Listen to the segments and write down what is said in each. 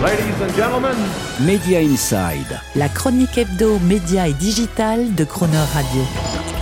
Ladies and gentlemen, Media Inside. La chronique hebdo, média et digital de Croner Radio.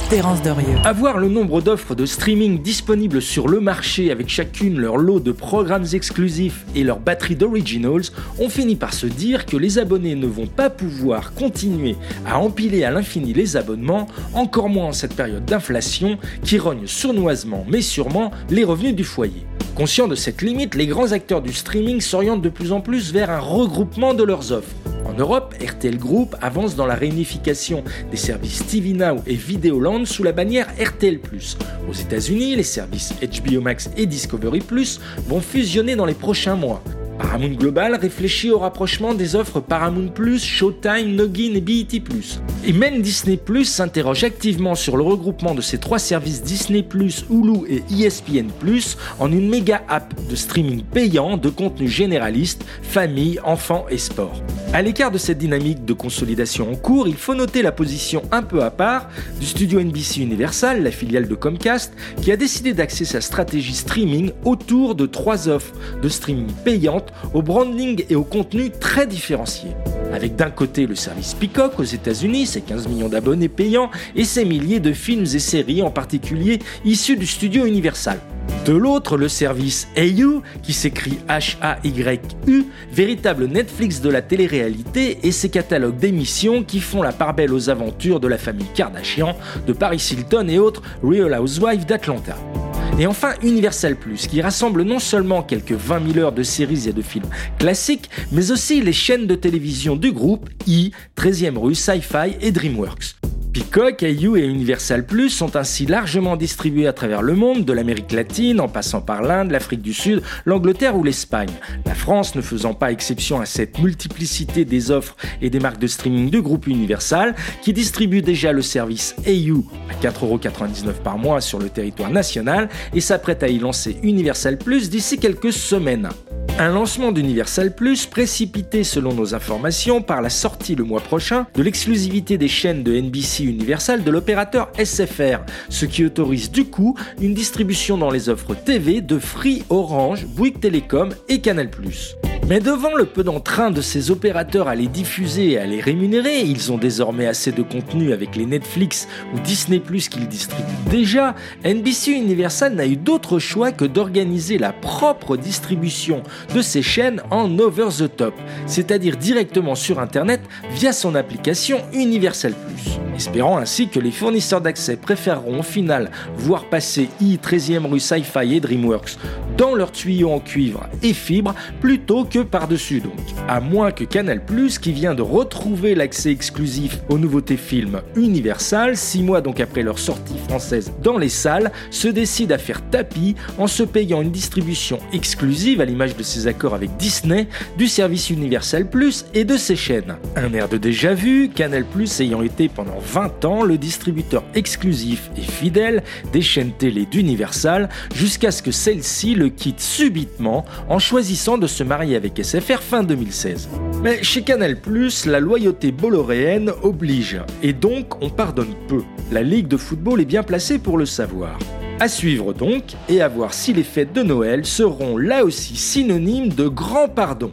Terence Derieux. Avoir le nombre d'offres de streaming disponibles sur le marché avec chacune leur lot de programmes exclusifs et leur batterie d'originals, on finit par se dire que les abonnés ne vont pas pouvoir continuer à empiler à l'infini les abonnements, encore moins en cette période d'inflation qui rogne sournoisement mais sûrement les revenus du foyer. Conscients de cette limite, les grands acteurs du streaming s'orientent de plus en plus vers un regroupement de leurs offres. En Europe, RTL Group avance dans la réunification des services TV Now et Videoland sous la bannière RTL+. Aux États-Unis, les services HBO Max et Discovery vont fusionner dans les prochains mois. Paramount Global réfléchit au rapprochement des offres Paramount+, Showtime, Noggin et BET+. Et même Disney+, s'interroge activement sur le regroupement de ces trois services Disney+, Hulu et ESPN+, en une méga app de streaming payant de contenu généraliste, famille, enfants et sport. À l'écart de cette dynamique de consolidation en cours, il faut noter la position un peu à part du studio NBC Universal, la filiale de Comcast, qui a décidé d'axer sa stratégie streaming autour de trois offres de streaming payantes au branding et au contenu très différenciés. Avec d'un côté le service Peacock aux États-Unis, ses 15 millions d'abonnés payants et ses milliers de films et séries en particulier issus du studio Universal. De l'autre, le service AU, qui s'écrit H-A-Y-U, véritable Netflix de la télé-réalité et ses catalogues d'émissions qui font la part belle aux aventures de la famille Kardashian, de Paris Hilton et autres Real Housewives d'Atlanta. Et enfin Universal Plus, qui rassemble non seulement quelques 20 000 heures de séries et de films classiques, mais aussi les chaînes de télévision du groupe I, 13e rue, Sci-Fi et DreamWorks. Peacock, AU et Universal Plus sont ainsi largement distribués à travers le monde, de l'Amérique latine en passant par l'Inde, l'Afrique du Sud, l'Angleterre ou l'Espagne. La France ne faisant pas exception à cette multiplicité des offres et des marques de streaming du groupe Universal, qui distribue déjà le service AU à 4,99€ par mois sur le territoire national et s'apprête à y lancer Universal Plus d'ici quelques semaines. Un lancement d'Universal Plus précipité selon nos informations par la sortie le mois prochain de l'exclusivité des chaînes de NBC Universal de l'opérateur SFR, ce qui autorise du coup une distribution dans les offres TV de Free Orange, Bouygues Telecom et Canal+. Mais devant le peu d'entrain de ces opérateurs à les diffuser et à les rémunérer, ils ont désormais assez de contenu avec les Netflix ou Disney qu'ils distribuent déjà, NBC Universal n'a eu d'autre choix que d'organiser la propre distribution de ces chaînes en over the top, c'est-à-dire directement sur Internet via son application Universal. Espérant ainsi que les fournisseurs d'accès préféreront au final voir passer i 13e rue Sci-Fi et DreamWorks dans leurs tuyaux en cuivre et fibre plutôt que par-dessus donc. À moins que Canal+, qui vient de retrouver l'accès exclusif aux nouveautés films Universal, six mois donc après leur sortie française dans les salles, se décide à faire tapis en se payant une distribution exclusive à l'image de ses accords avec Disney, du service Universal Plus et de ses chaînes. Un air de déjà vu, Canal Plus ayant été pendant 20 ans le distributeur exclusif et fidèle des chaînes télé d'Universal jusqu'à ce que celle-ci le quitte subitement en choisissant de se marier avec SFR fin 2016. Mais chez Canal+, la loyauté bolloréenne oblige, et donc on pardonne peu. La Ligue de football est bien placée pour le savoir. À suivre donc, et à voir si les fêtes de Noël seront là aussi synonymes de grand pardon.